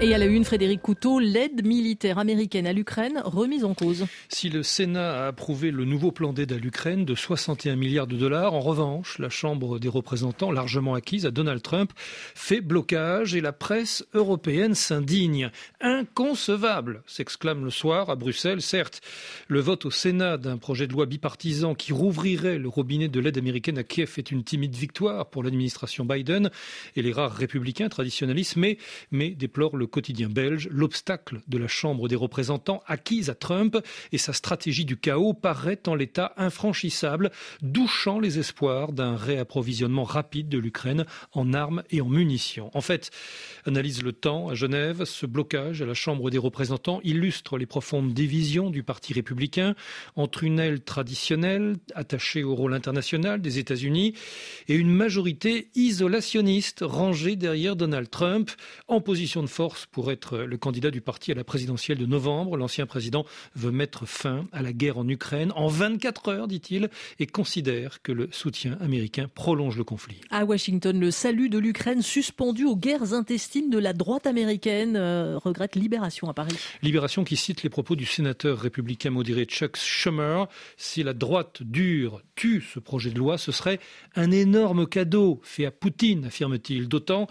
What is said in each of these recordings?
Et à la une, Frédéric Couteau, l'aide militaire américaine à l'Ukraine remise en cause. Si le Sénat a approuvé le nouveau plan d'aide à l'Ukraine de 61 milliards de dollars, en revanche, la Chambre des représentants, largement acquise à Donald Trump, fait blocage et la presse européenne s'indigne. Inconcevable, s'exclame le soir à Bruxelles. Certes, le vote au Sénat d'un projet de loi bipartisan qui rouvrirait le robinet de l'aide américaine à Kiev est une timide victoire pour l'administration Biden et les rares républicains traditionnalistes, mais, mais déplore le quotidien belge, l'obstacle de la Chambre des représentants acquise à Trump et sa stratégie du chaos paraît en l'état infranchissable, douchant les espoirs d'un réapprovisionnement rapide de l'Ukraine en armes et en munitions. En fait, analyse le temps à Genève, ce blocage à la Chambre des représentants illustre les profondes divisions du Parti républicain entre une aile traditionnelle attachée au rôle international des États-Unis et une majorité isolationniste rangée derrière Donald Trump en position de force pour être le candidat du parti à la présidentielle de novembre. L'ancien président veut mettre fin à la guerre en Ukraine en 24 heures, dit-il, et considère que le soutien américain prolonge le conflit. À Washington, le salut de l'Ukraine suspendu aux guerres intestines de la droite américaine euh, regrette Libération à Paris. Libération qui cite les propos du sénateur républicain modéré Chuck Schumer. Si la droite dure tue ce projet de loi, ce serait un énorme cadeau fait à Poutine, affirme-t-il. D'autant,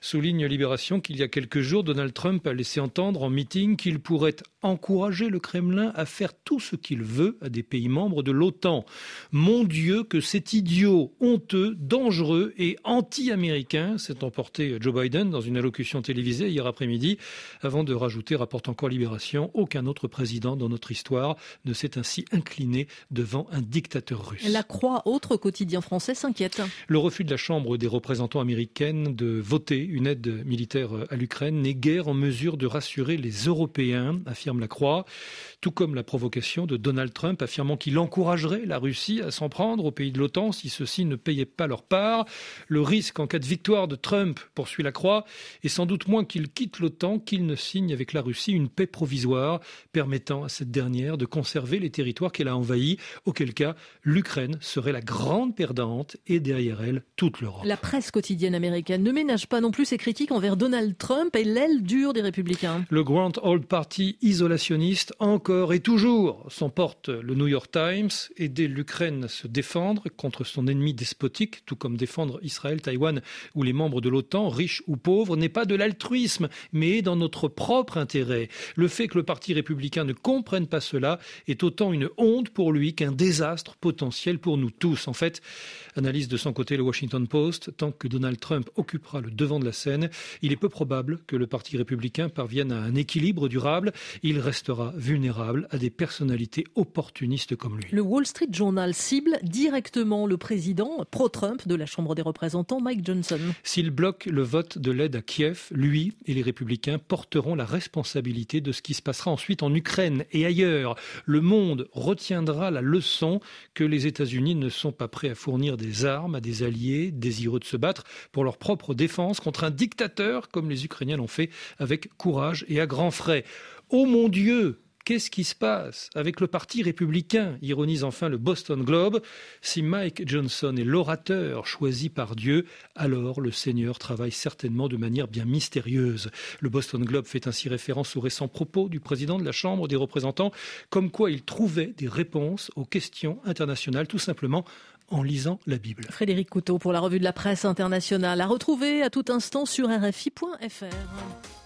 souligne Libération, qu'il y a quelques jours, Donald Trump a laissé entendre en meeting qu'il pourrait encourager le Kremlin à faire tout ce qu'il veut à des pays membres de l'OTAN. Mon Dieu, que c'est idiot, honteux, dangereux et anti-américain, s'est emporté Joe Biden dans une allocution télévisée hier après-midi, avant de rajouter, rapporte encore Libération, aucun autre président dans notre histoire ne s'est ainsi incliné devant un dictateur russe. La Croix, autre quotidien français, s'inquiète. Le refus de la Chambre des représentants américaine de voter une aide militaire à l'Ukraine n'est guère en mesure de rassurer les Européens, affirme la Croix, tout comme la provocation de Donald Trump affirmant qu'il encouragerait la Russie à s'en prendre aux pays de l'OTAN si ceux-ci ne payaient pas leur part. Le risque en cas de victoire de Trump, poursuit la Croix, est sans doute moins qu'il quitte l'OTAN qu'il ne signe avec la Russie une paix provisoire permettant à cette dernière de conserver les territoires qu'elle a envahis, auquel cas l'Ukraine serait la grande perdante et derrière elle toute l'Europe. La presse quotidienne américaine ne ménage pas non plus ses critiques envers Donald Trump et l'aile dure des républicains. Le Grand Old Party isolationniste encore et toujours s'emporte le New York Times, aider l'Ukraine à se défendre contre son ennemi despotique, tout comme défendre Israël, Taïwan ou les membres de l'OTAN, riches ou pauvres, n'est pas de l'altruisme, mais dans notre propre intérêt. Le fait que le Parti républicain ne comprenne pas cela est autant une honte pour lui qu'un désastre potentiel pour nous tous. En fait, analyse de son côté le Washington Post, tant que Donald Trump occupera le devant de la scène, il est peu probable que le Parti républicain parvienne à un équilibre durable. Il restera vulnérable à des personnalités opportunistes comme lui. Le Wall Street Journal cible directement le président pro-Trump de la Chambre des représentants, Mike Johnson. S'il bloque le vote de l'aide à Kiev, lui et les républicains porteront la responsabilité de ce qui se passera ensuite en Ukraine et ailleurs. Le monde retiendra la leçon que les États-Unis ne sont pas prêts à fournir des armes à des alliés désireux de se battre pour leur propre défense contre un dictateur comme les Ukrainiens l'ont avec courage et à grands frais. Oh mon Dieu, Qu'est-ce qui se passe avec le Parti républicain ironise enfin le Boston Globe. Si Mike Johnson est l'orateur choisi par Dieu, alors le Seigneur travaille certainement de manière bien mystérieuse. Le Boston Globe fait ainsi référence aux récents propos du président de la Chambre des représentants, comme quoi il trouvait des réponses aux questions internationales tout simplement en lisant la Bible. Frédéric Couteau pour la revue de la presse internationale, à retrouver à tout instant sur rfi.fr.